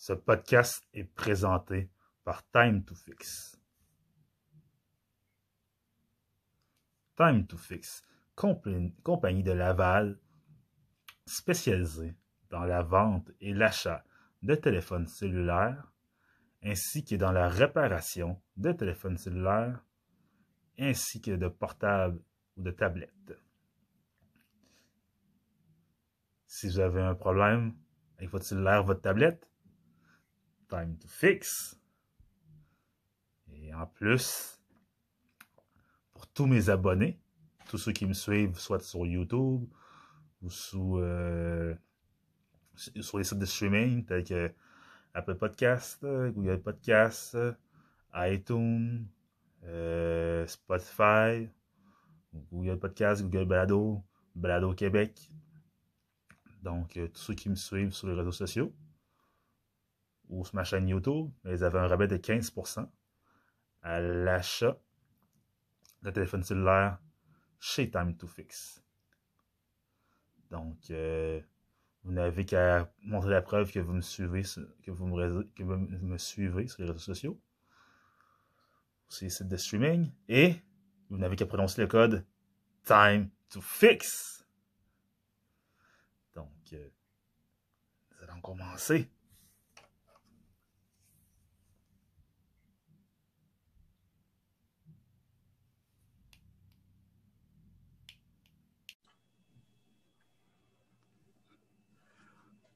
Ce podcast est présenté par Time to Fix. Time to Fix, compagnie de Laval spécialisée dans la vente et l'achat de téléphones cellulaires ainsi que dans la réparation de téléphones cellulaires ainsi que de portables ou de tablettes. Si vous avez un problème avec votre cellulaire, votre tablette, Time to Fix. Et en plus, pour tous mes abonnés, tous ceux qui me suivent, soit sur YouTube ou euh, sur les sites de streaming tels que Apple Podcast, Google Podcast, iTunes, euh, Spotify, Google Podcast, Google Balado, Balado Québec. Donc, euh, tous ceux qui me suivent sur les réseaux sociaux, ou sur ma chaîne YouTube, ils avaient un rabais de 15% à l'achat de téléphone cellulaire chez Time to Fix. Donc, euh, vous n'avez qu'à montrer la preuve que vous me suivez, que vous me, suivez sur les réseaux sociaux, sur les sites de streaming, et vous n'avez qu'à prononcer le code Time to Fix. Donc, euh, nous allons commencer.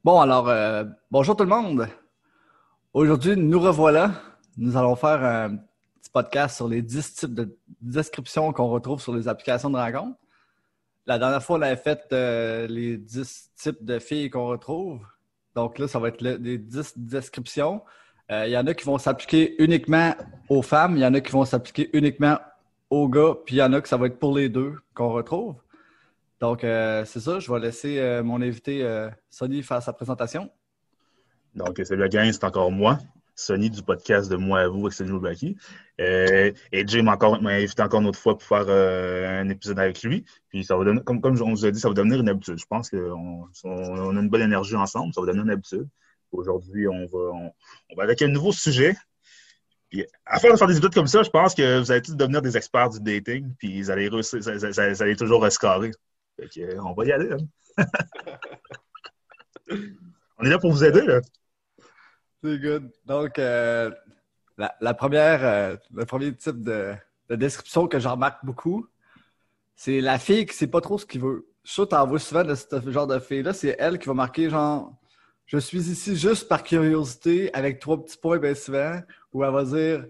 Bon, alors, euh, bonjour tout le monde. Aujourd'hui, nous revoilà. Nous allons faire un petit podcast sur les 10 types de descriptions qu'on retrouve sur les applications de rencontre. La dernière fois, on avait fait euh, les 10 types de filles qu'on retrouve. Donc là, ça va être les 10 descriptions. Euh, il y en a qui vont s'appliquer uniquement aux femmes, il y en a qui vont s'appliquer uniquement aux gars, puis il y en a que ça va être pour les deux qu'on retrouve. Donc, euh, c'est ça, je vais laisser euh, mon invité euh, Sonny faire sa présentation. Donc, salut la gang, c'est encore moi, Sonny du podcast de Moi à vous avec Sonny Lobaki. et Jay m'a invité encore une autre fois pour faire un épisode avec lui. Puis, ça va donner, comme, comme on vous a dit, ça va devenir une habitude. Je pense qu'on on a une bonne énergie ensemble, ça va devenir une habitude. Aujourd'hui, on va, avec un nouveau sujet. Puis, à faire de faire des études comme ça, je pense que vous allez tous devenir des experts du dating, puis vous allez, allez toujours rescaler. Euh, on va y aller. Hein. on est là pour vous aider. Là. C'est good. Donc, euh, la, première, euh, le premier type de, description que je remarque beaucoup, c'est la fille qui sait pas trop ce qu'il veut. Je suis t'en vois souvent de ce genre de fille-là. C'est elle qui va marquer genre Je suis ici juste par curiosité avec trois petits points bien souvent. Ou elle va dire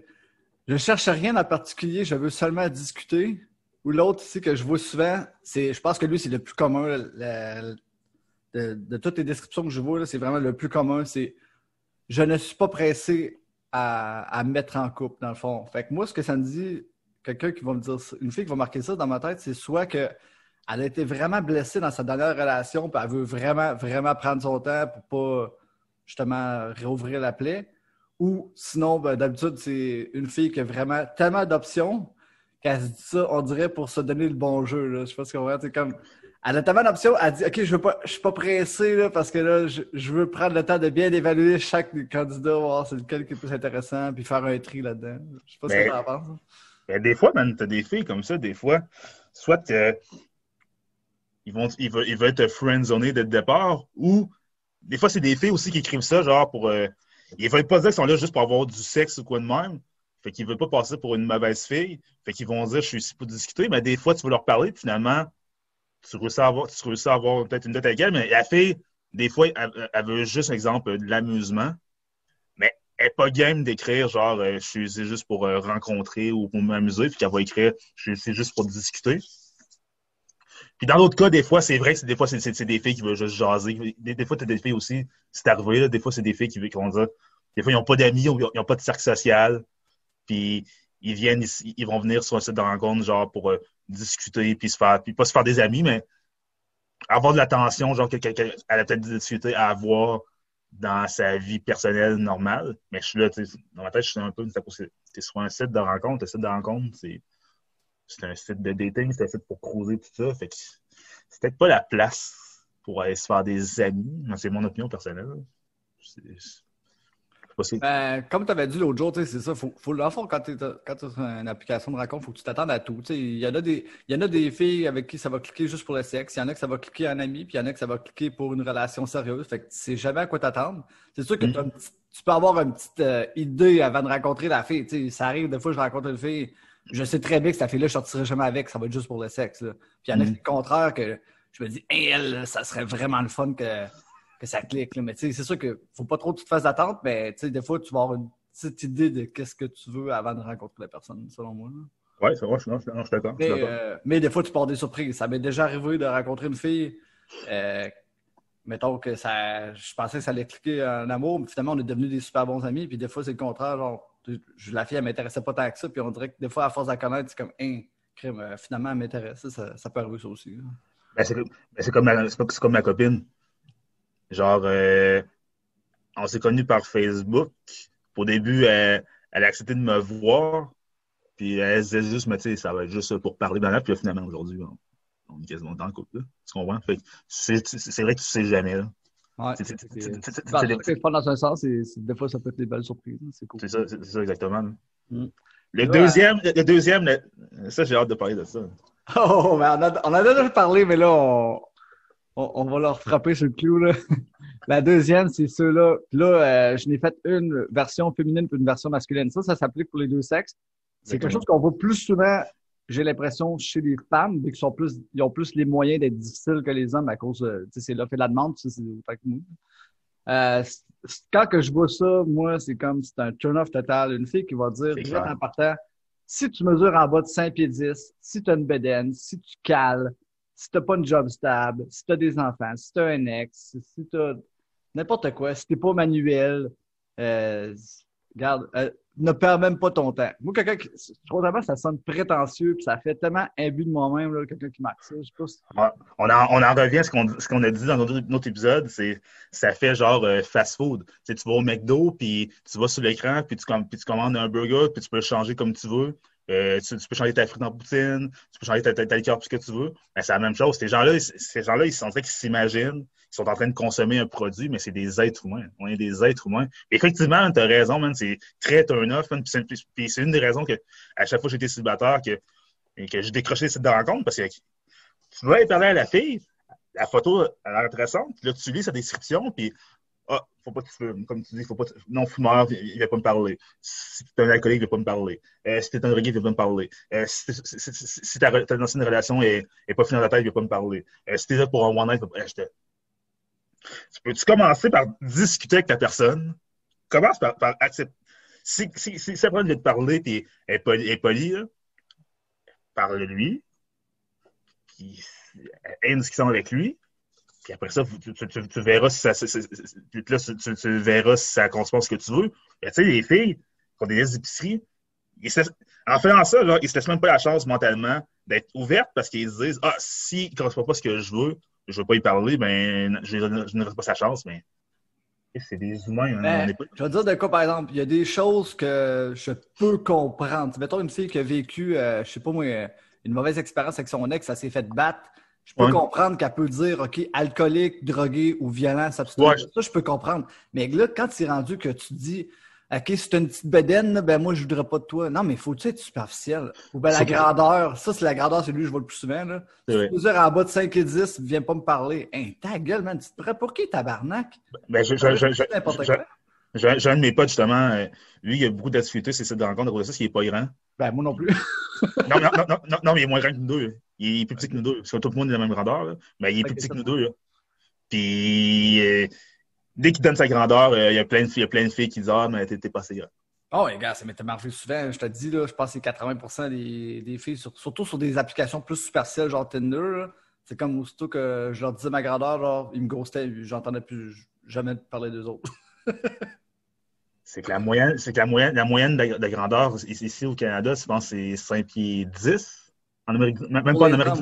Je cherche rien en particulier, je veux seulement discuter. Ou l'autre ici que je vois souvent, c'est, je pense que lui, c'est le plus commun. de, toutes les descriptions que je vois, c'est vraiment le plus commun. C'est je ne suis pas pressé à, me mettre en couple, dans le fond. Fait que moi, ce que ça me dit, quelqu'un qui va me dire une fille qui va marquer ça dans ma tête, c'est soit que elle a été vraiment blessée dans sa dernière relation, puis elle veut vraiment, vraiment prendre son temps pour pas justement réouvrir la plaie. Ou sinon, ben, d'habitude, c'est une fille qui a vraiment tellement d'options qu'elle se dit ça, on dirait pour se donner le bon jeu. Là. Je sais pas ce qu'on va C'est comme. Elle a tellement d'options, elle dit OK, je ne suis pas pressé là, parce que là, je, veux prendre le temps de bien évaluer chaque candidat, voir c'est lequel qui est le plus intéressant, puis faire un tri là-dedans. Je sais pas ce que tu en penses. Ben, des fois, tu as des filles comme ça, des fois, soit ils, vont, ils, veulent, ils veulent te friendzoner dès le départ, ou des fois, c'est des filles aussi qui écrivent ça, genre pour. Euh, ils veulent pas dire qu'ils sont là juste pour avoir du sexe ou quoi de même. Fait qu'ils ne veulent pas passer pour une mauvaise fille. Fait qu'ils vont dire je suis ici pour discuter, mais des fois, tu veux leur parler, puis finalement, tu réussis à avoir, peut-être une dette avec elle, mais la fille, des fois, elle, veut juste, exemple, de l'amusement, mais elle n'est pas game d'écrire genre euh, je suis c'est juste pour euh, rencontrer ou pour m'amuser, puis qu'elle va écrire c'est juste pour discuter. Puis dans l'autre cas, des fois, c'est vrai que des fois, c'est des filles qui veulent juste jaser. Des, fois, tu as des filles aussi, c'est arrivé, des fois, c'est des filles qui, qui vont dire des fois, ils n'ont pas d'amis, ils n'ont pas de cercle social. Puis ils viennent ils vont venir sur un site de rencontre, genre pour euh, discuter, puis se faire, puis pas se faire des amis, mais avoir de l'attention, genre que quelqu'un, a peut-être des difficultés à avoir dans sa vie personnelle normale. Mais je suis là, dans ma tête, je suis un peu, es sur un site de rencontre, un site de rencontre, c'est, c'est un site de dating, c'est un site pour creuser tout ça. Fait que c'est peut-être pas la place pour aller se faire des amis. C'est mon opinion personnelle. Ben, comme tu avais dit l'autre jour, c'est ça. Faut, faut, fond, quand tu as une application de rencontre, il faut que tu t'attendes à tout. Il y, en a des, y en a des filles avec qui ça va cliquer juste pour le sexe. Il y en a que ça va cliquer un ami, puis il y en a que ça va cliquer pour une relation sérieuse. Fait que tu sais jamais à quoi t'attendre. C'est sûr que mm. tu peux avoir une petite euh, idée avant de rencontrer la fille. ça arrive, des fois, je rencontre une fille, je sais très bien que cette fille-là, je sortirai jamais avec, ça va être juste pour le sexe. Puis il y en a mm. contraire que je me dis, elle, ça serait vraiment le fun que que ça clique. Mais c'est sûr qu'il ne faut pas trop que tu te fasses d'attente, mais des fois, tu vas avoir une petite idée de qu'est-ce que tu veux avant de rencontrer la personne, selon moi. Oui, c'est vrai, je, suis d'accord. Euh, mais, des fois, tu pars des surprises. Ça m'est déjà arrivé de rencontrer une fille. Euh, mettons que ça, je pensais que ça allait cliquer en amour, mais finalement, on est devenus des super bons amis. Puis des fois, c'est le contraire. Genre, la fille, elle m'intéressait pas tant que ça. Puis on dirait que des fois, à force de la connaître, c'est comme, hein, crime, finalement, elle m'intéresse. Ça, ça peut arriver ça aussi. Ben, c'est comme, ben, comme ma copine. Genre, euh, on s'est connus par Facebook. Au début, elle, elle, a accepté de me voir. Puis elle disait juste, mais tu sais, ça va être juste pour parler dans la. Puis finalement, aujourd'hui, on, est quasiment dans le couple. Là. Tu comprends? c'est vrai que tu sais jamais. Là. Ouais, c'est pas dans un sens, des fois, ça peut être des belles surprises. C'est cool. C'est ça, ça, exactement. Mm. Le, deuxième, le deuxième, ça, j'ai hâte de parler de ça. Oh, mais on, a, on en a déjà parlé, mais là, on, on, va leur frapper sur le clou. Là. La deuxième, c'est ceux-là. Là, euh, je n'ai fait une version féminine et une version masculine. Ça, ça s'applique pour les deux sexes. C'est quelque chose qu'on voit plus souvent, j'ai l'impression, chez les femmes, vu qu'ils sont plus, ils ont plus les moyens d'être difficiles que les hommes à cause, tu sais, c'est l'offre et la demande, c'est euh, quand que je vois ça, moi, c'est comme c'est un turn-off total. Une fille qui va dire, en partant, si tu mesures en bas de 5 pieds 10, si tu as une bedaine, si tu cales, si t'as pas une job stable, si t'as des enfants, si t'as un ex, si t'as n'importe quoi, si t'es pas manuel, euh, euh, ne perds même pas ton temps. Moi, quelqu'un qui, je ça sonne prétentieux, puis ça fait tellement imbu de moi-même, quelqu'un qui marque ça. On, en, revient à ce qu'on, a dit dans notre, épisode, c'est ça fait genre euh, fast-food. Tu, vas au McDo, puis tu vas sur l'écran, tu, puis tu commandes un burger, puis tu peux le changer comme tu veux. Euh, tu, peux changer ta frite en poutine, tu peux changer ta, ta, ta liqueur, tout ce que tu veux. Ben, c'est la même chose. Ces gens-là, ces gens-là, ils sont qu'ils s'imaginent, ils sont en train de consommer un produit, mais c'est des êtres humains. On est des êtres humains. effectivement, tu as raison, man, c'est très turn-off. Puis c'est une des raisons que, à chaque fois que j'étais célibataire, que, que j'ai décroché cette rencontre, parce que tu vas aller parler à la fille, la photo a l'air intéressante, puis là, tu lis sa description, puis ah, faut pas tu. Comme tu dis, faut pas non fumeur, il va pas me parler. Si tu es un alcoolique, il va pas me parler. Euh, si tu es un reggae, il va pas me parler. Euh, si, si, si, ta, ancienne relation n'est pas finie dans ta tête, il va pas me parler. Euh, si tu es là pour un one night, eh, je te... Tu peux-tu commencer par discuter avec ta personne? Commence par, accepter. Si, si, si, si de te parler et est poli, est poli parle-lui. Aie une discussion avec lui. Puis après ça, tu, verras si ça, tu, verras si ça ce que tu veux. tu sais, les filles qui ont des listes d'épicerie, en faisant ça, là, ils se laissent même pas la chance mentalement d'être ouvertes parce qu'ils se disent Ah, s'il ne correspond pas à ce que je veux, je ne veux pas y parler, ben je, je, ne pas sa chance, mais c'est des humains. Hein, ben, je vais dire de quoi, par exemple, il y a des choses que je peux comprendre. Mettons une fille qui a vécu, je euh, je sais pas moi, une mauvaise expérience avec son ex, ça s'est fait battre je peux comprendre qu'elle peut dire, OK, alcoolique, drogué ou violent, ça, je peux comprendre. Mais là, quand c'est rendu que tu dis, OK, c'est une petite bedaine, ben moi, je voudrais pas de toi. Non, mais faut-tu être superficiel? Ou ben la grandeur, ça, c'est la grandeur, c'est lui que je vois le plus souvent. Là. Si tu dire en bas de 5 et 10, viens pas me parler. Hein, ta gueule, man, tu te prends pour qui, tabarnak? Ben, je, je, je, j'ai un de mes potes, justement, euh, lui, il a beaucoup d'activités, c'est cette rencontre, de ça, qu'il n'est pas grand. Ben, moi non plus. non, non, non, non, non, mais il est moins grand que nous deux. Il est plus petit que nous deux. Parce que tout le monde est de la même grandeur, mais il est plus petit que nous deux. Là. Puis, euh, dès qu'il donne sa grandeur, euh, il, y a plein de filles, il y a plein de filles qui disent Ah, mais t'es pas assez grand. Oh, les gars, ça m'était marqué souvent. Je te dis, là, je pense que c'est 80 des, des filles, surtout sur des applications plus superficielles, genre Tinder. C'est comme aussitôt que je leur disais ma grandeur, genre, ils me ghostaient, j'entendais plus jamais parler d'eux autres. c'est que la moyenne, c'est que la moyenne, la moyenne de, grandeur ici au Canada, je pense c'est 5 pieds 10. En Amérique, même pas en Amérique,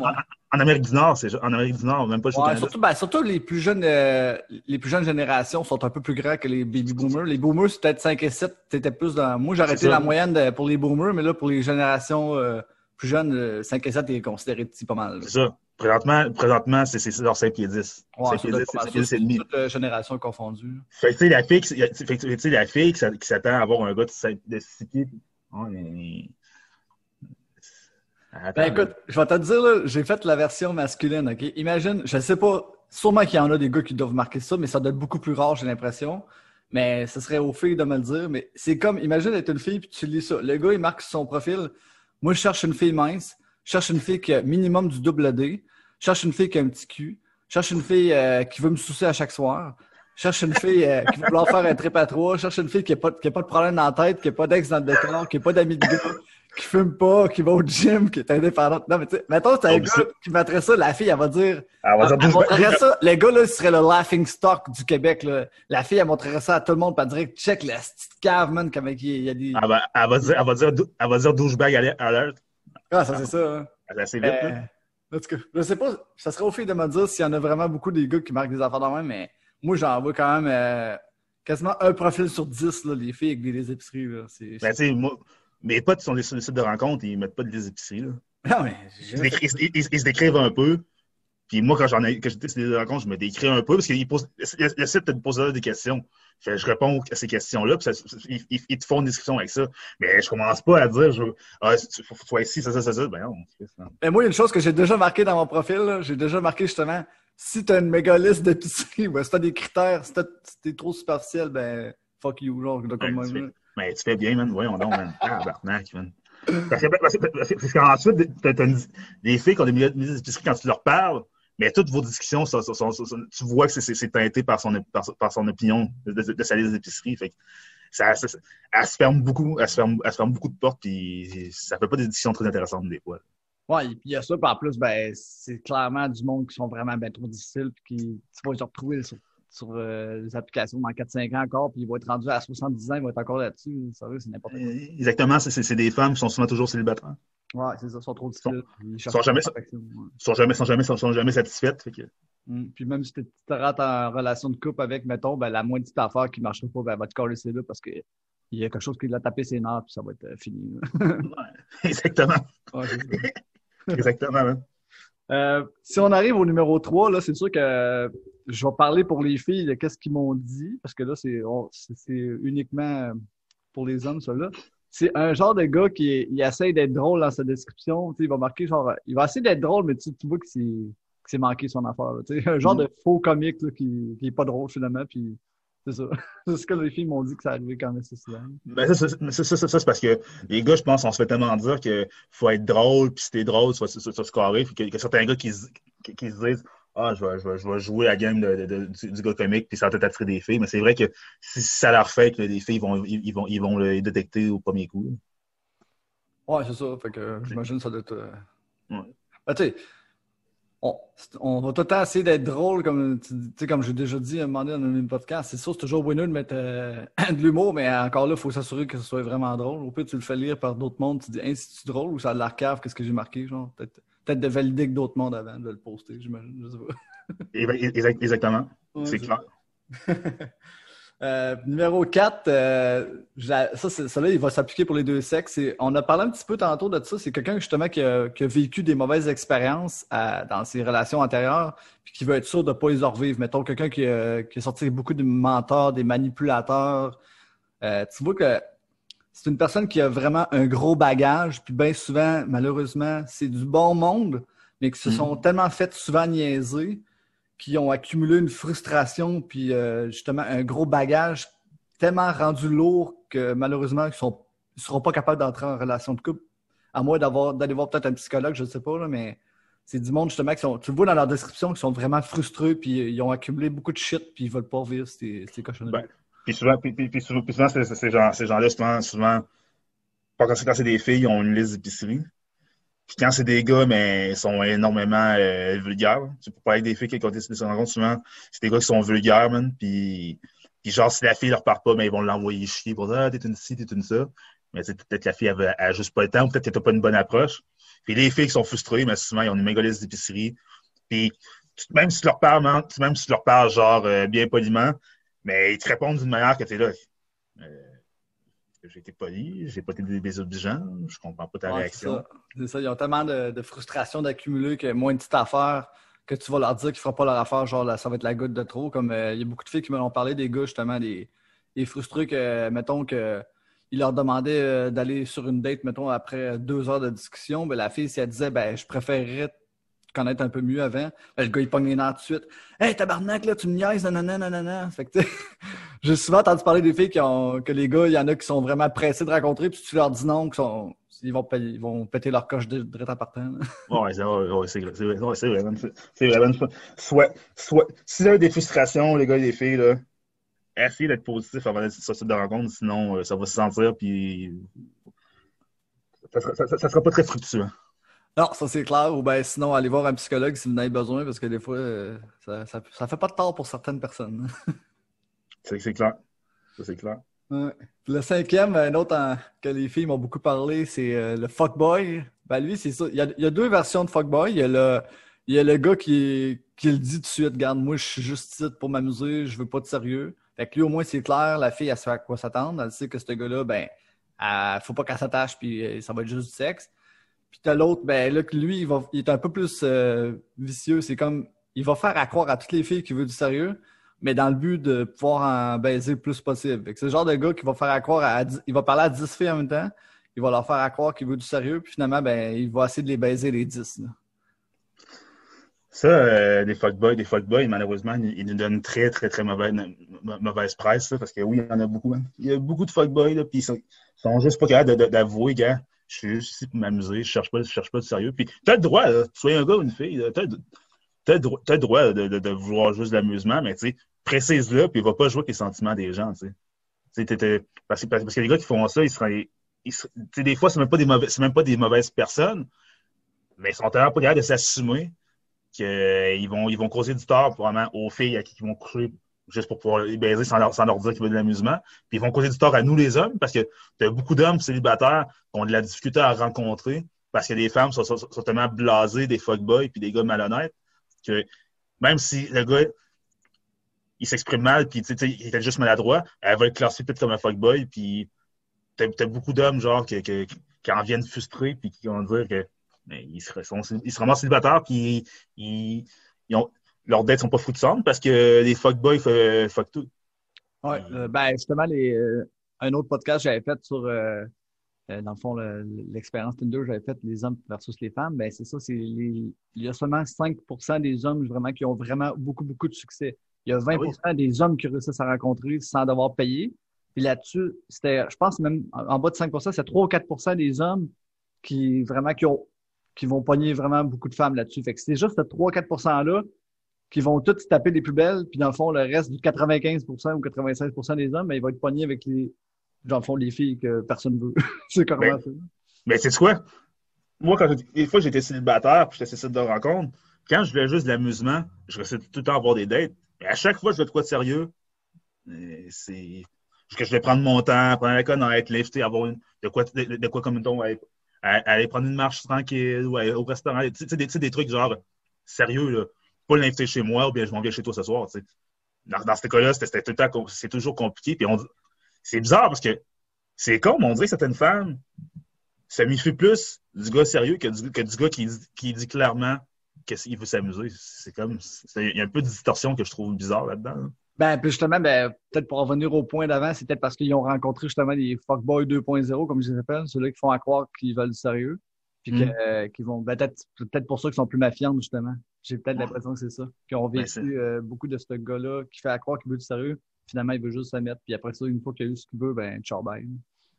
en, Amérique, du Nord, c'est en Amérique du Nord, même pas au Canada. Surtout, ben, surtout les plus jeunes euh, les plus jeunes générations sont un peu plus grands que les baby boomers. Les boomers, c'est peut-être 5 et 7, t'étais plus dans. Moi, arrêté la moyenne pour les boomers, mais là, pour les générations euh, plus jeunes, 5 euh, et 7 est considéré petit pas mal. C'est ça. Présentement, présentement c'est genre 5 pieds 10. Ouais, 5 ça pieds doit 10, être pas mal 5 pieds 10 et demi. Toute euh, génération confondue. Fait que, tu sais, la fille, qui- s'attend à avoir un gars de 5 de 6 pieds. Oh, mais... Attends, Ben écoute, je vais te dire, j'ai fait la version masculine, OK? Imagine, je sais pas, sûrement qu'il y en a des gars qui doivent marquer ça, mais ça doit être beaucoup plus rare, j'ai l'impression. Mais ce serait aux filles de me le dire. Mais c'est comme, imagine être une fille puis tu lis ça. Le gars, il marque sur son profil. Moi, je cherche une fille mince. Je cherche une fille qui a minimum du double D. Je cherche une fille qui a un petit cul. Je cherche une fille euh, qui veut me soucier à chaque soir. Je cherche une fille euh, qui va vouloir faire un trip à trois. Je cherche une fille qui n'a pas, qui a pas de problème dans la tête, qui n'a pas d'ex dans le décor, qui n'a pas d'amis de gars, qui fume pas, qui va au gym, qui est indépendante. Non, mais tu sais, mettons, t'as un gars qui mettrait ça, la fille, elle va dire. elle va dire Elle douze- montrerait ça, le gars, là, il serait le laughing stock du Québec, là. La fille, elle montrerait ça à tout le monde, elle dirait, check la petite cave, man, comme il y a des. Elle va, elle va dire, elle va dire, dou- elle va dire douchebag alert-. Ah, ça, c'est ça, hein. Elle est assez vite, Euh, là. en tout cas, je sais pas, ça serait aux filles de me dire s'il y en a vraiment beaucoup des gars qui marquent des affaires dans même, mais moi, j'en vois quand même euh, quasiment un profil sur dix, là, les filles avec des, des épiceries, là. C'est... Ben, moi, mes potes sont des sur les sites de rencontres, ils mettent pas de épiceries, là. Non, mais. Ils, se décri- ils- ils- ils se décrivent un peu. Puis moi, quand j'en ai, quand j'étais sur les rencontres, je me décris un peu parce qu'ils posent, le, site te pose des questions. Fait que je réponds à ces questions-là, puis ça- ils, ils- te font une discussion avec ça. Mais je commence pas à dire, je, ah, faut que tu sois ici, ça, ça, ça, ça. Ben non. Mais moi, il y a une chose que j'ai déjà marqué dans mon profil, là. j'ai déjà marqué justement, si t'as une méga liste d'épiceries, ben, si t'as des critères, si, si t'es trop superficiel, ben, fuck you, genre, comme Ouais, moi, tu. Mais tu fais bien, man. Voyons donc, man. Barnac, man. Parce que- parce parce que- parce qu'ensuite, des filles qui ont des milliers d'épiceries quand tu leur parles, mais toutes vos discussions, tu vois que c'est- teinté par son, par, son opinion de, sa liste d'épicerie. Fait que ça, ça- elle se ferme beaucoup, ferme, ferme beaucoup de portes, puis ça fait pas des discussions très intéressantes des fois. Ouais, il y a ça, puis en plus, ben, c'est clairement du monde qui sont vraiment ben trop difficiles, puis qui, tu vas les retrouver sur, sur euh, les applications dans 4-5 ans encore, puis ils vont être rendus à 70 ans, ils vont être encore là-dessus. Sérieux, c'est n'importe quoi. Exactement, c'est- des femmes qui sont souvent toujours célibataires. Ouais, c'est ça, ils sont trop difficiles. Ils cherchent sont jamais-. Ils sont jamais, sont jamais, sont, sont jamais satisfaites. Fait que, Mm. Puis même si tu te rentres en relation de couple avec, mettons, ben, la moindre petite affaire qui ne marchera pas, ben, elle va te coller là parce qu'il y a quelque chose qui l'a tapé ses nerfs, puis ça va être euh, fini. exactement. Ouais, ça. Exactement, man. Euh, si on arrive au numéro 3, là, c'est sûr que je vais parler pour les filles de qu'est-ce qu'ils m'ont dit, parce que là, c'est c'est c'est uniquement pour les hommes, là. C'est un genre de gars qui est- il essaie d'être drôle dans sa description. Tu sais, il va marquer genre. Il va essayer d'être drôle, mais tu, tu vois que c'est c'est manqué son affaire. là. Tu sais, un genre Mm. de faux comique là, qui, qui est pas drôle finalement. Puis c'est ça. c'est ce que les filles m'ont dit que ça arrivait quand même souvent. Ben, ça, ça, ça, c'est parce que les gars, je pense, on se fait tellement dire qu'il faut être drôle, puis si t'es drôle, tu vas, tu vas- scorer. Puis qu'il y a certains gars qui, se- qui, qui se disent Ah, je vais, je, vais, je vais jouer à la game de, de- de- du, du gars comique, puis ça va peut-être attirer des filles. Mais c'est vrai que si ça leur fait que les filles vont, ils, ils vont, ils vont le détecter au premier coup. Ouais, c'est ça. Fait que euh, j'imagine que ça doit être. euh, Ouais. Ben, tu sais, on, on va tout le temps essayer d'être drôle, comme tu tu comme j'ai déjà dit à un moment donné dans un podcast. C'est sûr, c'est toujours winner de mettre euh, de l'humour, mais encore là, il faut s'assurer que ce soit vraiment drôle. Au pire, tu le fais lire par d'autres mondes. Tu dis, hey, c'est drôle ou ça a de la cave, qu'est-ce que j'ai marqué? Genre, peut-être peut-être de valider que d'autres mondes avant de le poster, j'imagine. Je sais pas. Exactement. Ouais, c'est clair. Euh, numéro 4, ça, c'est- ça là, il va s'appliquer pour les deux sexes. Et on a parlé un petit peu tantôt de ça. C'est quelqu'un justement qui a, qui a vécu des mauvaises expériences à- dans ses relations antérieures, puis qui veut être sûr de ne pas les revivre. Mettons quelqu'un qui, a- qui a sorti beaucoup de mentors, des manipulateurs. Euh, tu vois que c'est une personne qui a vraiment un gros bagage, puis bien souvent, malheureusement, c'est du bon monde, mais qui se Mhm. sont tellement fait souvent niaiser qui ont accumulé une frustration, puis euh, justement un gros bagage tellement rendu lourd que malheureusement, ils ne seront pas capables d'entrer en relation de couple, à moins d'avoir d'aller voir peut-être un psychologue, je ne sais pas, là, mais c'est du monde justement qui sont, tu le vois dans leur description, qui sont vraiment frustrés, puis euh, ils ont accumulé beaucoup de shit, puis ils veulent pas vivre ces, ces cochonneries. Ben, Puis souvent, puis, puis- puis souvent, ces gens- ces gens-là, souvent, souvent quand c'est quand c'est des filles, ils ont une liste d'épicerie. Puis quand c'est des gars, mais ils sont énormément euh, vulgaires. Tu peux parler des filles qui ont des rencontres, souvent, c'est des gars qui sont vulgaires, man. Puis, puis genre, si la fille leur part pas, mais ils vont l'envoyer chier pour dire Ah, t'es une ci, t'es une ça. Mais peut-être que la fille elle, juste pas le temps, ou peut-être que t'as pas une bonne approche. Puis les filles qui sont frustrées, mais souvent, ils ont une méga liste d'épicerie. Puis même si tu leur parles, même si tu leur parles genre euh, bien poliment, mais ils te répondent d'une manière que t'es là. Euh, j'ai été poli, j'ai pas été désobligeant, je comprends pas ta réaction. C'est ça. Ils ont tellement de, frustration d'accumuler que moins une petite affaire que tu vas leur dire qu'ils ne feront pas leur affaire, genre ça va être la goutte de trop. Comme euh, il y a beaucoup de filles qui me l'ont parlé, des gars justement, des, des frustrés que, mettons, que il leur demandait euh, d'aller sur une date, mettons, après deux heures de discussion, ben, la fille, si elle disait, ben, je préférerais connaître un peu mieux avant, le gars, il pogne les nerfs tout de suite. Hey, tabarnak, là, tu me niaises, nanana, nanana. Fait que, j'ai souvent entendu parler des filles qui ont, que les gars, il y en a qui sont vraiment pressés de rencontrer, puis tu leur dis non, qu'ils ils vont, ils vont péter leur coche de, de en partant. ouais, c'est vrai. C'est vrai. C'est. Soit, soit, s'il y a des frustrations, les gars et les filles, là, essayez d'être positif avant sur site de rencontre, sinon euh, ça va se sentir, puis ça ça, sera pas très fructueux. Non, ça c'est clair. Ou bien sinon, allez voir un psychologue si vous en avez besoin, parce que des fois, euh, ça, ça, ça, fait pas de tort pour certaines personnes. c'est clair. Ça c'est clair. Le cinquième, un autre que les filles m'ont beaucoup parlé, c'est euh, le fuckboy. Ben lui, c'est ça. Il y, a, il y, a, deux versions de fuckboy. Il y a le, il y a le gars qui, qui le dit tout de suite, garde, moi je suis juste ici pour m'amuser, je veux pas de sérieux. Fait que lui, au moins, c'est clair, la fille, elle sait à quoi s'attendre. Elle sait que ce gars-là, ben, il faut pas qu'elle s'attache, puis euh, ça va être juste du sexe. Puis t'as l'autre, ben là, lui, il, est un peu plus euh, vicieux. C'est comme, il va faire à croire à toutes les filles qu'il veut du sérieux, mais dans le but de pouvoir en baiser le plus possible. C'est le genre de gars qui va faire à croire à, il va parler à 10 filles en même temps, il va leur faire à croire qu'il veut du sérieux, puis finalement, ben, il va essayer de les baiser les 10. Ça, euh, des fuckboys, des fuckboys, malheureusement, ils, nous donnent très, très, très mauvaise, mauvaise presse, parce que oui, il y en a beaucoup. Hein. Il y a beaucoup de fuckboys, puis ils sont, sont juste pas capables d'avouer, gars, je suis juste ici pour m'amuser, je cherche pas, je cherche pas de sérieux. Puis t'as le droit, là, sois un gars ou une fille, t'as as, le droit de, de, de, vouloir juste de l'amusement, mais tu sais, précise-le, puis il va pas jouer avec les sentiments des gens, tu sais. Parce, que, parce que les gars qui font ça, ils seraient. Ils, des fois, c'est même, pas des même pas des mauvaises personnes, mais ils sont tellement pas capables de s'assumer qu'ils euh, vont, ils vont causer du tort probablement aux filles à qui ils vont coucher juste pour pouvoir les baiser sans leur, sans dire qu'ils veulent de l'amusement. Puis ils vont causer du tort à nous les hommes parce que tu beaucoup d'hommes célibataires qui ont de la difficulté à rencontrer parce que les femmes sont, tellement blasées des fuckboys puis des gars malhonnêtes que même si le gars il s'exprime mal puis il était juste maladroit, elle va être classée peut-être comme un fuckboy puis t'as as beaucoup d'hommes genre qui, en viennent frustrés puis qui vont dire que mais ils, ils se ramassent célibataires, puis ils ont, leurs dettes sont pas fructueuses parce que les fuckboys fuck tout. Oui, euh, ben justement, les, euh, un autre podcast que j'avais fait sur, euh, dans le fond, l'expérience Tinder, j'avais fait les hommes versus les femmes. Ben c'est ça, c'est il y a seulement 5% des hommes vraiment qui ont vraiment beaucoup, beaucoup de succès. Il y a 20 ah des hommes qui réussissent à rencontrer sans devoir payer. Puis là-dessus, c'était, je pense même en bas de 5% c'est 3 ou 4% des hommes qui vraiment qui ont qui vont pogner vraiment beaucoup de femmes là-dessus. Fait que c'est juste ce 3-4%-là qui vont tous se taper les plus belles, puis dans le fond, le reste du 95% ou 96% des hommes, ben, ils vont être pognés avec les, dans le fond, les filles que personne veut. c'est ben, ça. Mais c'est quoi? Moi, quand des fois, j'étais célibataire, puis j'étais de rencontre, quand je voulais juste de l'amusement, je restais tout le temps à avoir des dates. Et à chaque fois, je veux de quoi de sérieux? C'est que je vais prendre mon temps, prendre la connaître, l'inviter, avoir une, de quoi, de, quoi comme ton aller prendre une marche tranquille ou au restaurant. Tu sais, des, des, trucs genre sérieux, là. Pas l'inviter chez moi ou bien je m'en viens chez toi ce soir. Tu sais. Dans, dans cas-là, c'est toujours compliqué. Puis c'est bizarre parce que c'est comme on dirait que certaines femmes ça m'y fait plus du gars sérieux que du, gars qui, qui dit clairement qu'il veut s'amuser. C'est comme, il y a un peu de distorsion que je trouve bizarre là-dedans. Ben, puis justement, ben, peut-être pour revenir au point d'avant, c'est peut-être parce qu'ils ont rencontré justement des fuckboys 2.0, comme je les appelle, ceux-là qui font à croire qu'ils veulent du sérieux. Puis euh, qu'ils vont, ben, peut-être, peut-être pour ça qu'ils sont plus mafiants, justement. J'ai peut-être l'impression que c'est ça. Qui ont ben, vécu euh, beaucoup de ce gars-là qui fait à croire qu'il veut du sérieux. Finalement, il veut juste se mettre. Puis après ça, une fois qu'il a eu ce qu'il veut, ben, ciao, bye.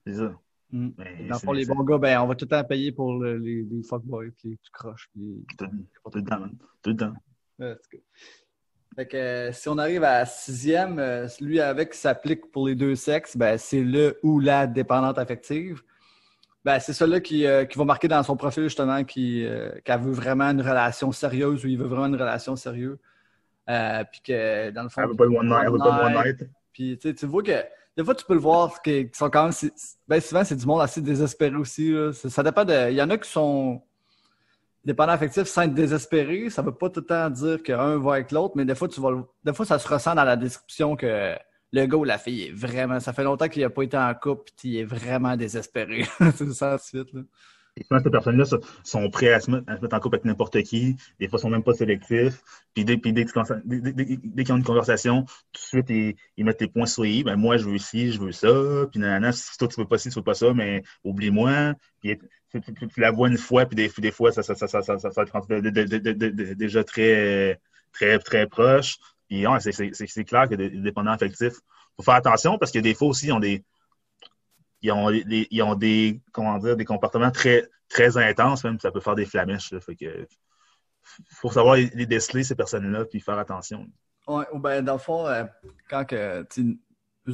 C'est ça. Mm. Ben, Dans le les bons gars, ben, on va tout le temps payer pour les, les fuckboys, puis les croches. Puis... Tout le temps, Tout le temps. Fait que, euh, si on arrive à sixième, euh, celui avec qui s'applique pour les deux sexes, ben, c'est le ou la dépendante affective. Ben, c'est celui qui, euh, qui va marquer dans son profil justement qui, qu'elle veut vraiment une relation sérieuse ou il veut vraiment une relation sérieuse. puis que dans le fond. Elle veut pas le one night. Elle veut pas le one night. Puis tu vois que des fois tu peux le voir qu'ils sont quand même. Ben, souvent c'est du monde assez désespéré aussi. Ça, ça, dépend de. Il y en a qui sont dépendant affectif sans être désespéré, ça veut pas tout le temps dire qu'un va avec l'autre, mais des fois, tu vas, des fois, ça se ressent dans la description que le gars ou la fille est vraiment. Ça fait longtemps qu'il n'a pas été en couple, puis il est vraiment désespéré. c'est ça, suite. Là. Souvent, ces personnes-là sont prêts à se, mettre, en couple avec n'importe qui. Des fois, ils sont même pas sélectifs. Puis dès, puis dès, qu'ils ont une conversation, tout de suite, ils, mettent les points sur les Ben, moi, je veux ci, je veux ça. Puis nanana, si toi, tu veux pas ci, tu veux pas ça, mais oublie-moi. Puis tu, la vois une fois, puis des, des fois, ça, ça, ça, ça, ça, ça, ça déjà très, très, très proche. C'est clair que les dépendants affectifs, faut faire attention parce que des fois aussi, ils ont des, ils ont, des, ils ont des, comment dire, des comportements très, très intenses, même, ça peut faire des flamèches. Là, fait que, faut savoir les, déceler, ces personnes-là, puis faire attention. Ouais, ou ben, dans le fond, euh, quand que,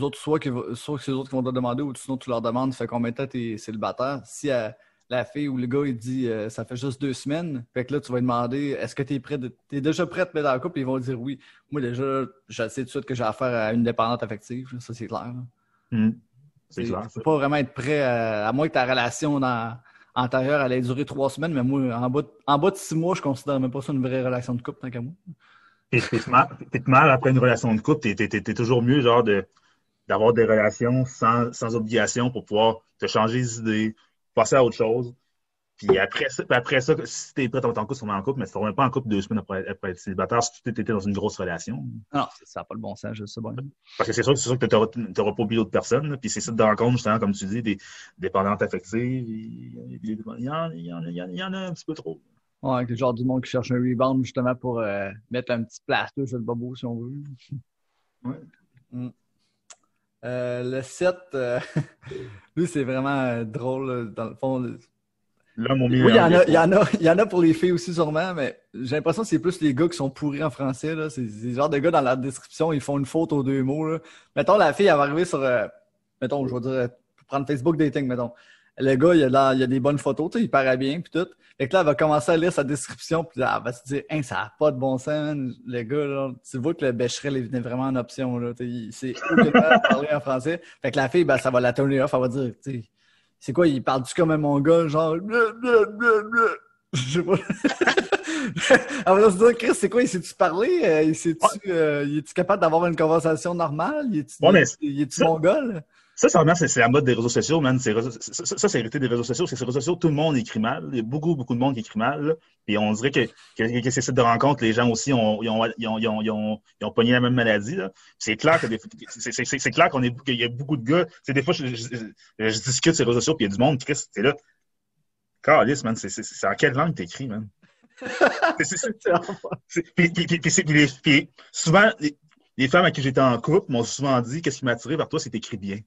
autres, soit que c'est eux autres qui vont te demander, ou sinon tu leur demandes, fait combien de temps t'es célibataire. Si euh, la fille ou le gars, il dit, euh, ça fait juste deux semaines, fait que là, tu vas demander, est-ce que t'es prêt, t'es déjà prêt à te mettre dans le couple? Ils vont dire oui. Moi, déjà, je sais tout de suite que j'ai affaire à une dépendante affective, ça, c'est clair. Hmm. C'est clair. Tu peux pas vraiment être prêt, à, moins que ta relation dans, antérieure allait durer trois semaines, mais moi, en bas, de, en bas de six mois, je considère même pas ça une vraie relation de couple, tant qu'à moi. T'es mal après une relation de couple, t'es toujours mieux, genre, de d'avoir des relations sans, sans obligation pour pouvoir te changer les idées, passer à autre chose. Puis après ça, après ça si t'es prêt à être en couple, c'est en couple, mais tu ne pas en couple deux semaines après, être célibataire si tu étais dans une grosse relation. Non, ça n'a pas le bon sens, je sais pas. Parce que c'est sûr, sûr que tu n'auras pas oublié d'autres personnes. Puis c'est ça de rencontre, justement, comme tu dis, des dépendantes affectives. Il y en a un petit peu trop. Ouais, le genre du monde qui cherche un rebound justement pour euh, mettre un petit plaster sur le bobo, si on veut. Ouais. Mm. Euh, le 7, euh, lui, c'est vraiment drôle. Dans le fond, oui, il y, en a, il, y en a, il y en a pour les filles aussi, sûrement, mais j'ai l'impression que c'est plus les gars qui sont pourris en français. C'est des genres de gars dans la description, ils font une faute aux deux mots. Là. Mettons, la fille, elle va arriver sur. Euh, mettons, je vais dire, prendre Facebook Dating, mettons. Le gars, il a, il a des bonnes photos, il paraît bien, puis tout. Fait que là, elle va commencer à lire sa description, puis elle va se dire, hein, ça n'a pas de bon sens, le gars, là. Tu vois que le Becherel est vraiment en option, là. Il sait parler en français. Fait que la fille, ben, ça va la tourner off, elle va dire, tu c'est quoi, il parle-tu comme un mongol, genre. Je sais pas. On va se dire, Chris, c'est quoi, il sait-tu parler? Euh, il tu euh, est-tu capable d'avoir une conversation normale? Il est-tu ouais, mongol? Ça, c'est c'est la mode des réseaux sociaux, man. Ça, ça c'est hérité des réseaux sociaux. C'est ces réseaux sociaux, tout le monde écrit mal. Il y a beaucoup, beaucoup de monde qui écrit mal. Et on dirait que, que, que, ces sites de rencontres, les gens aussi ont, ils ont, ils ont, ils ont, ils ont, ils ont pogné la même maladie. C'est clair qu'il y a beaucoup de gars. C'est des fois, je, je, je, discute sur les réseaux sociaux, puis il y a du monde, Chris, c'est là. Carlis, man, c'est en quelle langue t'écris, man? Puis, souvent, les, les femmes à qui j'étais en couple m'ont souvent dit qu'est-ce qui m'a attiré vers toi, c'est écrit bien.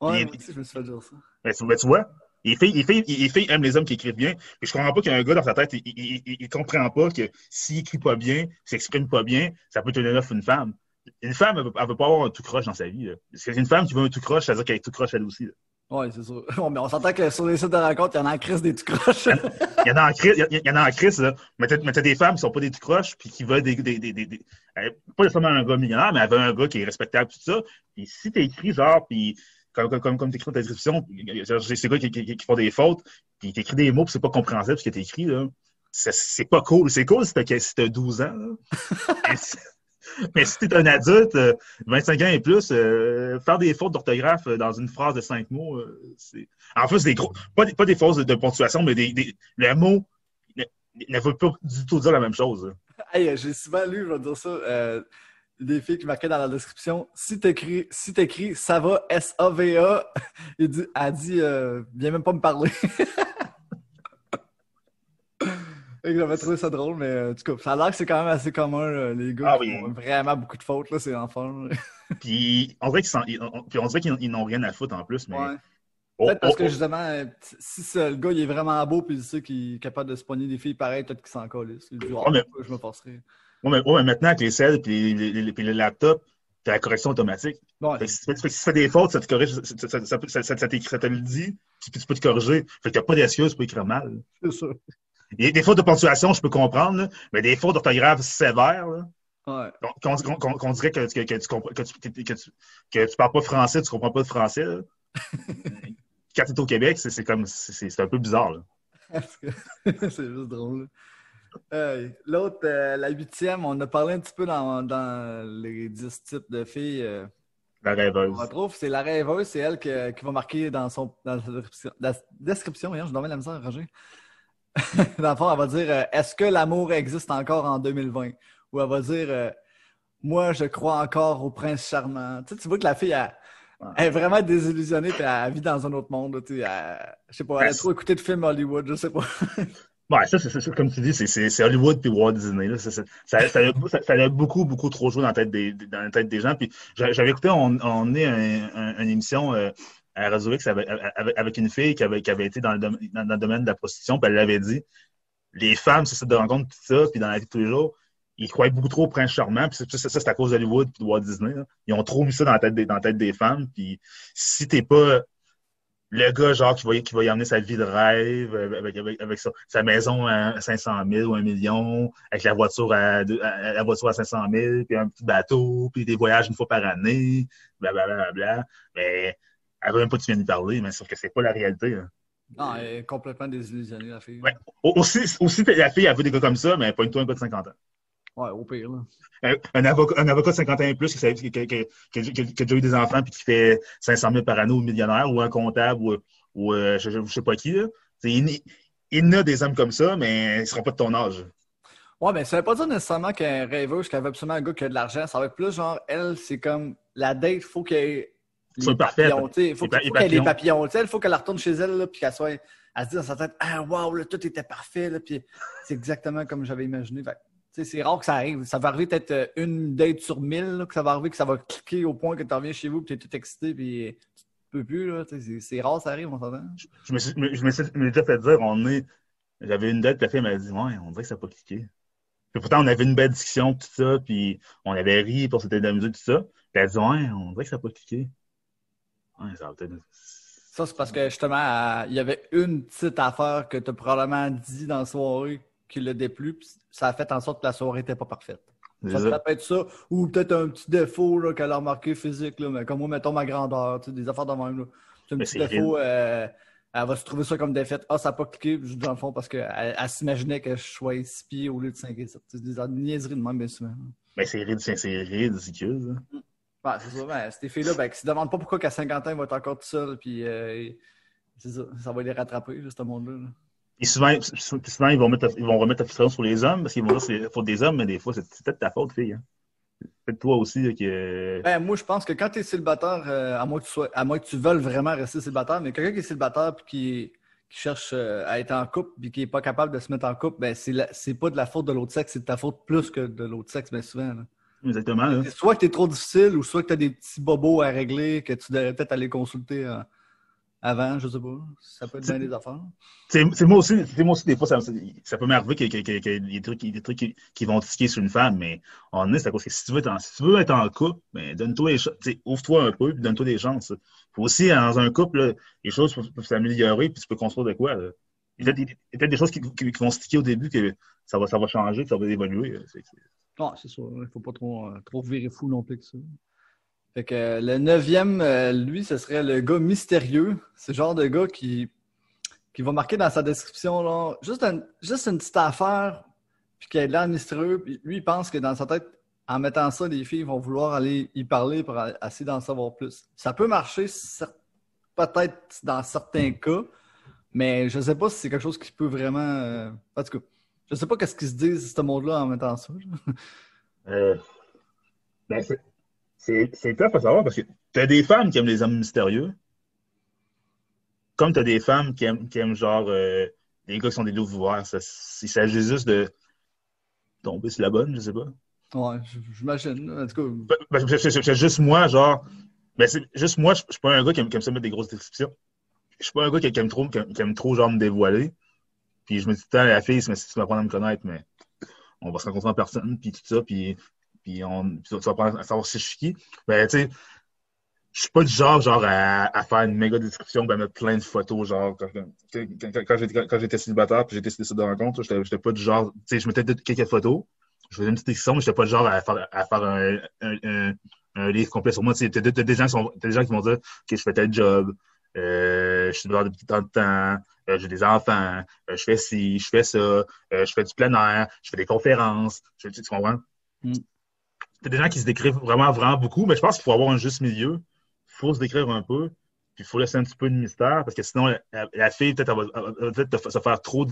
Ouais, moi aussi, je me suis fait dire ça. Ben, tu vois, les filles, les, filles, les filles aiment les hommes qui écrivent bien. Puis je comprends pas qu'il y a un gars dans sa tête, il, il, il, comprend pas que s'il écrit pas bien, s'il s'exprime pas bien, ça peut tenir off une femme. Une femme, elle veut, veut pas avoir un tout croche dans sa vie. Là. C'est une femme qui veut un tout croche, ça veut dire qu'elle est tout croche elle aussi. Oui, c'est sûr. mais on s'entend que sur les sites de rencontres, il y en a en crise des tout croches. il y en a en crise, il y en a en crise, là. Mais t'as des femmes qui sont pas des tout croches, puis qui veulent des, des, des, des, pas nécessairement un gars millionnaire, mais elle veut un gars qui est respectable, tout ça. Puis si t'es écrit, genre, puis comme, comme, comme tu écris dans ta description, c'est quoi qui, qui, qui, font des fautes, puis tu écris des mots, puis c'est pas compréhensible ce que tu écrit, là. C'est pas cool. C'est cool si t'as si 12 ans, mais, si, t'es un adulte, 25 euh, ans et plus, euh, faire des fautes d'orthographe euh, dans une phrase de 5 mots, c'est. En fait, des gros. Pas des, pas des fautes de, ponctuation, mais des, des, le mot ne, ne veut pas du tout dire la même chose. Hey, j'ai souvent lu, je vais dire ça des filles qui marquaient dans la description si t'écris si t'écris ça va S-A-V-A, il dit, elle dit euh, viens même pas me parler. J'avais trouvé ça drôle, mais euh, en tout cas, ça a l'air que c'est quand même assez commun, les gars. Ah, qui ont vraiment beaucoup de fautes, là, ces enfants. puis on dirait qu'ils n'ont rien à foutre en plus, mais. Oh, peut-être parce oh, que oh. justement, euh, si le gars il est vraiment beau puis il sait qu'il est capable de se pogner des filles pareilles, peut-être qu'il s'en colle. Il dit, mais... je me forcerai. Oui, mais, maintenant, avec les selles et le laptop, tu as la correction automatique. si, tu fais des fautes, ça te corrige, ça, ça, ça, ça te le dit, puis tu peux te corriger. Fait que t'as pas d'excuse pour écrire mal. C'est ça. Et des fautes de ponctuation, je peux comprendre, mais des fautes d'orthographe sévères, là, Ouais. Qu'on dirait que, que, que, tu comprends, que, tu, que, tu, que tu parles pas français, tu comprends pas de français. Quand tu es au Québec, c'est comme c'est un peu bizarre. c'est juste drôle. L'autre, euh, la huitième, on a parlé un petit peu dans, les dix types de filles. Euh, La rêveuse. On retrouve, c'est la rêveuse, c'est elle que- qui va marquer dans son dans la description. Voyons, je dormais la misère, Roger. dans le fond, elle va dire euh, Est-ce que l'amour existe encore en 2020 Ou elle va dire euh, Moi, je crois encore au prince charmant. Tu, sais, tu vois que la fille, elle, elle est vraiment désillusionnée, puis elle vit dans un autre monde. tu sais, elle- je sais pas, elle a trop écouté de films Hollywood, je sais pas. Ouais, ça, c'est comme tu dis, c'est- Hollywood puis Walt Disney. Là. Ça, ça, ça, a, beaucoup, beaucoup trop joué dans la tête des, dans la tête des gens. Puis j'a- j'avais écouté, on, on est un, un- une émission euh, à Radio X avec, avec, une fille qui avait, qui avait été dans le, domaine, dans, le domaine de la prostitution, puis elle l'avait dit. Les femmes, c'est ça de rencontre, tout ça, puis dans la vie de tous les jours, ils croyaient beaucoup trop au prince charmant, puis ça, c'est à cause d'Hollywood puis de Walt Disney. là. Ils ont trop mis ça dans la tête des, dans la tête des femmes, puis si t'es pas le gars, genre, qui va, qui va y emmener sa vie de rêve euh, avec, avec, avec sa, sa maison à 500 000 ou 1 million, avec la voiture à, deux- à- la voiture à 500 000, puis un petit bateau, puis des voyages une fois par année, blablabla. Bla, bla, bla. Mais elle veut même pas que tu viennes lui parler, mais sauf que c'est pas la réalité. hein. Non, elle est complètement désillusionnée, la fille. Ouais. Au- Aussi, aussi, la fille, elle veut des gars comme ça, mais pas une toi un gars de 50 ans. Ouais, au pire, là. Un, un avocat, un avocat de 50 ans et plus qui, qui, qui, qui, qui- qui- qui a déjà eu des enfants puis qui fait 500 000 par année ou millionnaire, ou un comptable, ou, ou euh, je, je sais pas qui. Là. Il, il y en a des hommes comme ça, mais ils ne seront pas de ton âge. Ouais, mais ça veut pas dire nécessairement qu'un rêveuse, qu'elle veut absolument un gars qui a de l'argent. Ça va être plus genre, elle, c'est comme la date, faut qu'elle ait les Soit parfaite. sais. Faut, qu'elle ait les papillons. il faut qu'elle retourne chez elle, là, puis qu'elle soit. Elle se dit dans sa tête, ah, waouh, là, tout était parfait, là, puis c'est exactement comme j'avais imaginé. Fait c'est rare que ça arrive. Ça va arriver peut-être euh, une date sur mille, là, que ça va arriver, que ça va cliquer au point que tu reviens chez vous, puis tu es tout excité, puis tu peux plus, C'est rare, ça arrive, on s'entend. Je me suis, je me suis je me suis déjà fait dire, on est. J'avais une date, puis la fille m'a dit, ouais, on dirait que ça n'a pas cliqué. Puis pourtant, on avait une belle discussion, tout ça, puis on avait ri pour c'était de la musique, tout ça. Puis elle a dit, ouais, on dirait que ça n'a pas cliqué. Ouais, ça va peut-être. Ça, c'est parce que justement, euh, il y avait une petite affaire que tu as probablement dit dans la soirée qui l'a déplu, puis ça a fait en sorte que la soirée n'était pas parfaite. Ça, peut être ça, ou peut-être un petit défaut qu'elle a remarqué physique, là, mais comme moi, mettons ma grandeur, des affaires de même. C'est un Mais petit défaut, euh, elle va se trouver ça comme défaite. Ah, ça n'a pas cliqué, juste dans le fond, parce qu'elle elle, s'imaginait que je sois 6 pieds au lieu de 5 et 7. C'est des niaiseries de même, bien souvent. Mais c'est ridicule, c'est ridicule. ça. Ouais, c'est ça. Ben, ces filles-là, ben, qui se demandent pas pourquoi qu'à 50 ans, ils vont être encore tout seuls, puis euh, c'est ça, ça va les rattraper, là, ce monde-là. là. Et souvent, souvent, ils vont, mettre, ils vont remettre la frustration sur les hommes parce qu'ils vont dire que c'est la faute des hommes, mais des fois, c'est peut-être ta faute, fille. Hein. C'est peut-être toi aussi là, euh, Ben, moi, je pense que quand tu es célibataire, euh, à, moins que tu sois, à moins que tu veuilles vraiment rester célibataire, mais quelqu'un qui est célibataire et qui, qui cherche euh, à être en couple et qui n'est pas capable de se mettre en couple, ben, c'est pas de la faute de l'autre sexe, c'est de ta faute plus que de l'autre sexe, bien souvent. là. Exactement. Là. Soit que tu es trop difficile ou soit que tu as des petits bobos à régler que tu devrais peut-être aller consulter euh, avant, je sais pas. Ça peut être bien des affaires. C'est c'est moi aussi, c'est moi aussi, des fois, ça, ça peut m'arriver qu'il y ait des trucs, des trucs qui, qui vont tiquer sur une femme, mais en est, c'est à cause que si tu veux être en, si tu veux être en couple, ben, donne-toi ouvre-toi un peu, puis donne-toi des chances. Faut aussi, dans un couple, là, les choses peuvent, peuvent s'améliorer, puis tu peux construire de quoi. là. Il y a peut-être des choses qui, qui- qui vont sticker au début, que ça va, ça va changer, que ça va évoluer. là. C'est- Ah, ça. Il faut pas trop, euh, trop virer fou non plus que ça. Euh, le neuvième, euh, lui, ce serait le gars mystérieux. C'est le genre de gars qui, va marquer dans sa description là, juste, juste une petite affaire, puis qui a de l'air mystérieux. Lui, il pense que dans sa tête, en mettant ça, les filles vont vouloir aller y parler pour essayer d'en savoir plus. Ça peut marcher peut-être dans certains cas, mais je sais pas si c'est quelque chose qui peut vraiment. euh, En tout cas, je sais pas qu'est-ce qu'ils se disent, ce monde-là, en mettant ça. Euh, ben, c'est- tough à savoir parce que t'as des femmes qui aiment les hommes mystérieux, comme t'as des femmes qui aiment, qui aiment genre euh, les gars qui sont des loups ouverts. Ça- Il s'agit juste de tomber sur la bonne, je sais pas. Ouais, j'imagine. En tout cas, Ben, ben, c'est- juste moi, genre. Ben, c'est juste moi, je suis pas un gars qui aime, qui aime ça mettre des grosses descriptions. Je suis pas un gars qui, qui aime trop, qui, aime qui aime trop, genre, me dévoiler. Puis je me dis tout le temps, la fille, si tu vas apprendre à me connaître, mais on va se rencontrer en personne, puis tout ça, puis, puis, on, tu vas à savoir si je suis qui. Ben, tu sais, je suis pas du genre, genre, à, faire une méga description, ben, mettre plein de photos, genre, quand, quand, j'étais célibataire, puis sur des sites de rencontre, j'étais pas du genre, tu sais, je mettais quelques photos, je faisais une petite description, mais j'étais pas du genre à faire, à faire un, un, un, un livre complet sur moi. Tu sais, t'as, des gens qui des gens qui vont dire, OK, je fais tel job, euh, je suis dehors depuis tant de temps, euh, j'ai des enfants, euh, je fais ci, je fais ça, je fais du plein air, je fais des conférences, je, tu comprends? Mm. T'as des gens qui se décrivent vraiment, vraiment beaucoup, mais je pense qu'il faut avoir un juste milieu. Il faut se décrire un peu. Puis il faut laisser un petit peu de mystère, parce que sinon, la, la fille, peut-être, elle va, va peut-être se faire trop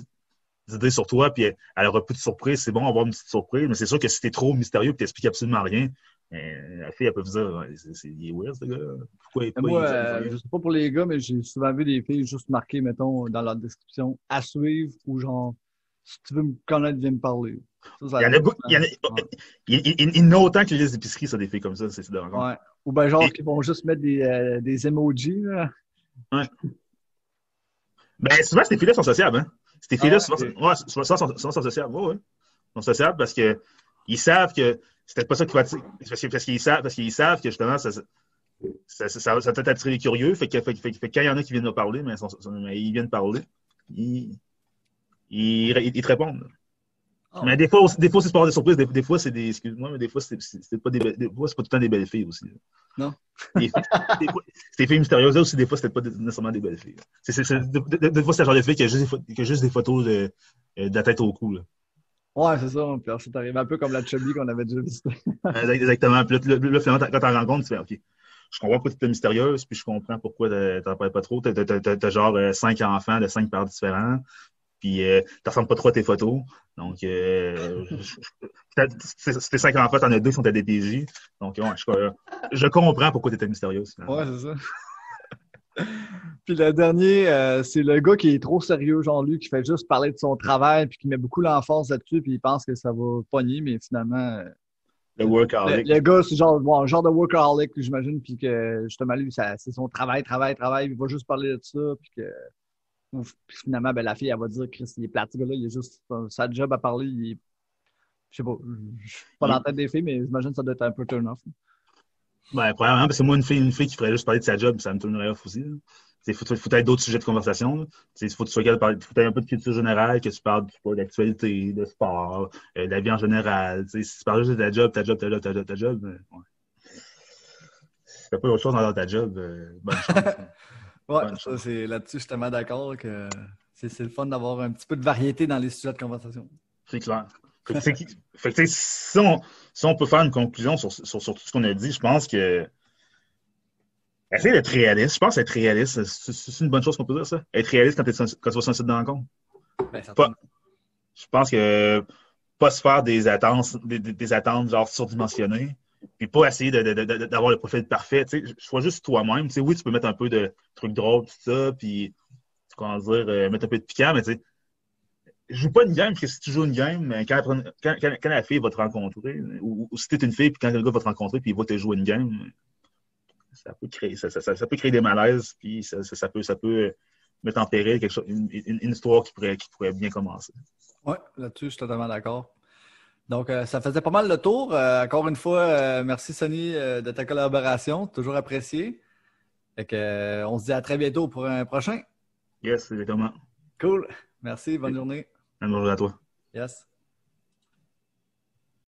d'idées sur toi, puis elle aura plus de surprise. C'est bon d'avoir une petite surprise, mais c'est sûr que si t'es trop mystérieux et t'expliques absolument rien, la fille, elle peut vous dire c'est weird, ce gars. Pourquoi il Moi, euh, je sais pas pour les gars, mais j'ai souvent vu des filles juste marquer, mettons, dans leur description à suivre ou genre si tu veux me connaître, viens me parler. Ça, ça il, y en a, il, y en a, il, il, il, y en a autant que les épiceries, ça, des filles comme ça, c'est de Ouais. Ou ben genre, Et... qui vont juste mettre des, euh, des emojis. Là. Ouais. Ben, souvent, ces filles-là sont sociables. Hein? Ces filles-là, ah, souvent, ouais, souvent, souvent, sont, souvent sont sociables. Ouais, ouais. Ils sont sociables parce qu'ils savent que c'est peut-être pas ça qui va attirer. Parce, parce qu'ils savent, parce qu'ils savent que justement, ça, ça, ça, ça, ça peut-être attirer les curieux. Fait que, fait, fait, fait, quand il y en a qui viennent nous parler, mais, sont, mais ils viennent parler, ils, ils, ils, ils te répondent. Oh. Mais des fois, des fois c'est pas des surprises. Des, des fois, c'est des. Excuse-moi, mais des fois, c'est pas des, des fois, c'est pas tout le temps des belles filles aussi. Non. Des, des fois, des filles mystérieuses aussi, des fois, c'était pas nécessairement des belles filles. C'est, des, des fois, c'est le genre de filles qui a juste des, qui a juste des photos de, de la tête au cou. Là. Ouais, c'est ça. Puis c'est arrivé un peu comme la chubby qu'on avait déjà vue. Exactement. Puis là, là, finalement, quand t'en rencontres, tu fais OK. Je comprends pourquoi tu es mystérieuse, puis je comprends pourquoi t'en parles pas trop. T'as, t'as genre euh, cinq enfants de cinq pères différents. Puis euh, tu ressembles pas trop à tes photos. Donc, euh, t'es cinq enfants, t'en as deux qui sont à DPJ. Donc, ouais, je, je comprends pourquoi tu étais mystérieuse. Ouais, c'est ça. puis le dernier, euh, c'est le gars qui est trop sérieux, genre lui, qui fait juste parler de son travail, puis qui met beaucoup l'enfance là-dessus, puis il pense que ça va pogner, mais finalement. Euh, le workaholic. Le, le, gars, c'est genre, bon, genre de workaholic, j'imagine, puis que justement, lui, c'est son travail, travail, travail, il va juste parler de ça, puis que. Puis finalement, ben, la fille, elle va dire, Chris, il est ce gars-là, il est juste. Sa job à parler, il est. Je sais pas, je suis pas dans la tête des filles, mais j'imagine que ça doit être un peu turn-off. Ben, premièrement, parce que moi, une fille, une fille qui ferait juste parler de sa job, ça me tournerait off aussi. Il faut, faut être d'autres sujets de conversation. Il faut que tu sois capable faut un peu de culture générale, que tu parles d'actualité, de sport, euh, de la vie en général. si tu parles juste de ta job, ta job, ta job, ta job, ta job, euh, ouais. Si t'as pas autre chose dans ta job, euh, bonne chance. c'est là-dessus, je suis tellement d'accord que c'est le fun d'avoir un petit peu de variété dans les sujets de conversation. C'est clair. Fait que, fait que, si, on, si on peut faire une conclusion sur, sur, sur tout ce qu'on a dit, je pense que Essayer d'être réaliste. Je pense être réaliste, c'est une bonne chose qu'on peut dire, ça. Être réaliste quand, es, quand tu vas sur un site de rencontre. Ben, pas, je pense que pas se faire des attentes, des, des attentes genre surdimensionnées, puis pas essayer d'avoir le profil parfait. Tu sais, sois juste toi-même. Tu sais, oui, tu peux mettre un peu de trucs drôles, tout ça, puis comment dire, euh, mettre un peu de piquant, mais tu sais, joue pas une game, parce que si tu joues une game, quand, quand, quand, la fille va te rencontrer, ou, ou si t'es une fille, puis quand le gars va te rencontrer, puis il va te jouer une game, ça peut créer, ça, peut créer des malaises, puis ça, peut, ça peut mettre en péril quelque chose, une histoire qui pourrait, qui pourrait bien commencer. Oui, là-dessus, je suis totalement d'accord. Donc, euh, ça faisait pas mal le tour. Euh, encore une fois, euh, merci Sonny euh, de ta collaboration, toujours apprécié. Fait que, on se dit à très bientôt pour un prochain. Yes, exactement. Cool. Merci, bonne journée. Bonne journée à toi. Yes.